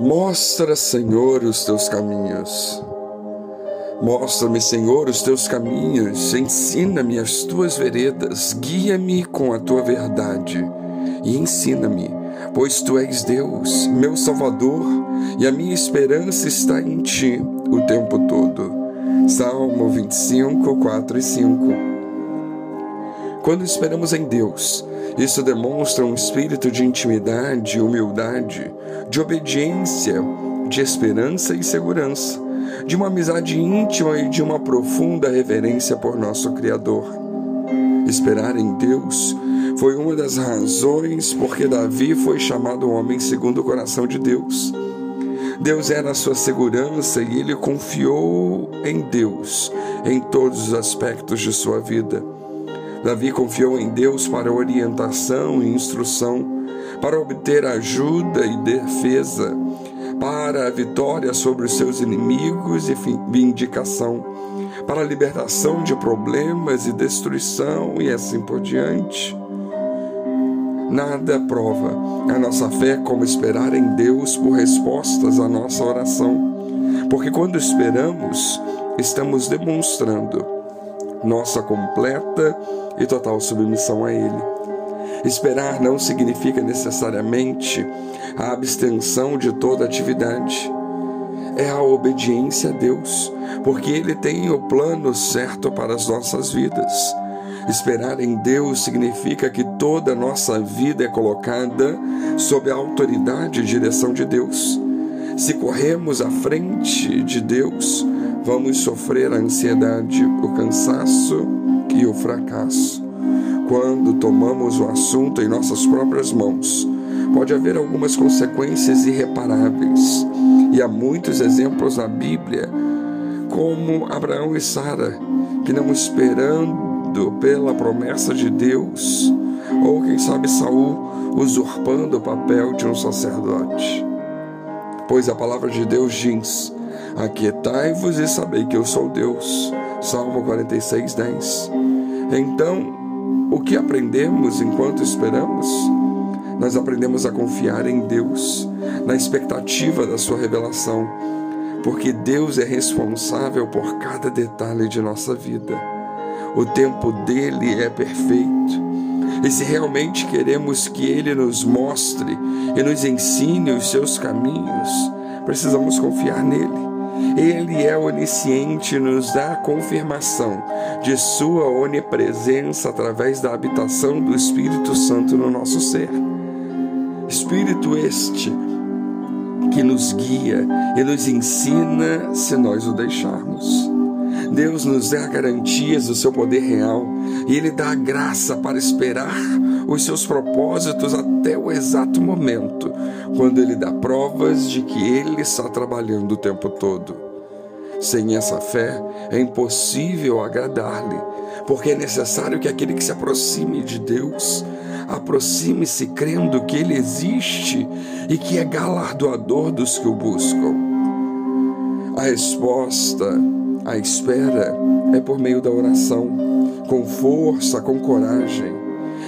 Mostra, Senhor, os teus caminhos. Mostra-me, Senhor, os teus caminhos, ensina-me as tuas veredas, guia-me com a tua verdade e ensina-me, pois tu és Deus, meu Salvador, e a minha esperança está em ti o tempo todo. Salmo 25, 4 e 5. Quando esperamos em Deus, isso demonstra um espírito de intimidade, humildade, de obediência, de esperança e segurança, de uma amizade íntima e de uma profunda reverência por nosso Criador. Esperar em Deus foi uma das razões porque Davi foi chamado homem segundo o coração de Deus. Deus era a sua segurança e ele confiou em Deus em todos os aspectos de sua vida. Davi confiou em Deus para orientação e instrução, para obter ajuda e defesa, para a vitória sobre os seus inimigos e vindicação, para a libertação de problemas e destruição e assim por diante. Nada prova a nossa fé como esperar em Deus por respostas à nossa oração, porque quando esperamos, estamos demonstrando nossa completa e total submissão a Ele. Esperar não significa necessariamente a abstenção de toda atividade. É a obediência a Deus, porque Ele tem o plano certo para as nossas vidas. Esperar em Deus significa que toda a nossa vida é colocada sob a autoridade e direção de Deus. Se corremos à frente de Deus, vamos sofrer a ansiedade, o cansaço e o fracasso. Quando tomamos o assunto em nossas próprias mãos, pode haver algumas consequências irreparáveis. E há muitos exemplos na Bíblia, como Abraão e Sara, que não esperando pela promessa de Deus, ou quem sabe Saul usurpando o papel de um sacerdote. Pois a palavra de Deus diz: Aquietai-vos e sabei que eu sou Deus. Salmo 46, 10. Então, o que aprendemos enquanto esperamos? Nós aprendemos a confiar em Deus, na expectativa da Sua revelação, porque Deus é responsável por cada detalhe de nossa vida. O tempo dele é perfeito. E se realmente queremos que Ele nos mostre e nos ensine os seus caminhos, precisamos confiar nele. Ele é onisciente e nos dá a confirmação de Sua onipresença através da habitação do Espírito Santo no nosso ser. Espírito este que nos guia e nos ensina se nós o deixarmos. Deus nos dá garantias do seu poder real e Ele dá a graça para esperar os seus propósitos até o exato momento, quando Ele dá provas de que Ele está trabalhando o tempo todo. Sem essa fé, é impossível agradar-lhe, porque é necessário que aquele que se aproxime de Deus aproxime-se crendo que Ele existe e que é galardoador dos que o buscam. A resposta a espera é por meio da oração, com força, com coragem,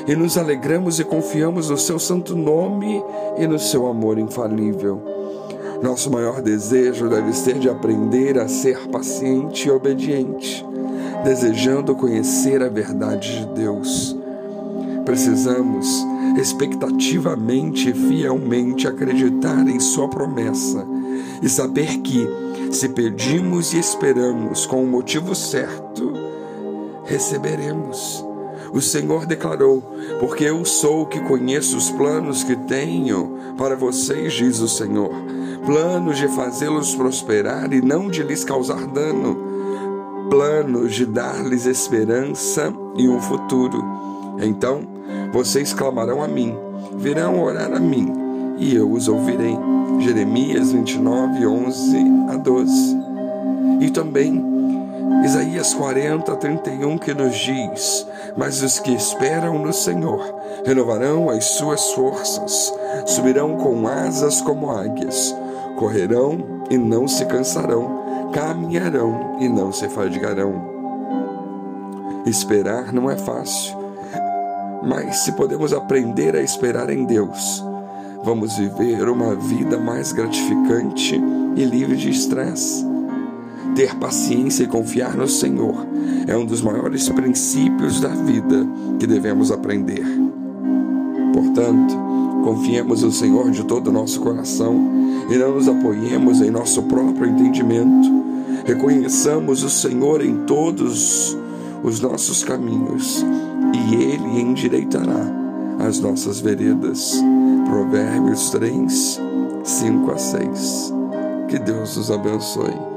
e nos alegramos e confiamos no seu santo nome e no seu amor infalível. Nosso maior desejo deve ser de aprender a ser paciente e obediente, desejando conhecer a verdade de Deus. Precisamos expectativamente e fielmente acreditar em Sua promessa e saber que, se pedimos e esperamos com o motivo certo, receberemos. O Senhor declarou: Porque eu sou o que conheço os planos que tenho para vocês, diz o Senhor. Planos de fazê-los prosperar e não de lhes causar dano. Planos de dar-lhes esperança e um futuro. Então vocês clamarão a mim, virão orar a mim, e eu os ouvirei. Jeremias 29, 11 a 12. E também Isaías 40, 31, que nos diz: Mas os que esperam no Senhor renovarão as suas forças, subirão com asas como águias, correrão e não se cansarão, caminharão e não se fadigarão. Esperar não é fácil, mas se podemos aprender a esperar em Deus, vamos viver uma vida mais gratificante e livre de estresse. Ter paciência e confiar no Senhor é um dos maiores princípios da vida que devemos aprender. Portanto, confiemos no Senhor de todo o nosso coração e não nos apoiemos em nosso próprio entendimento. Reconheçamos o Senhor em todos os nossos caminhos e Ele endireitará as nossas veredas. Provérbios 3, 5 a 6. Que Deus os abençoe.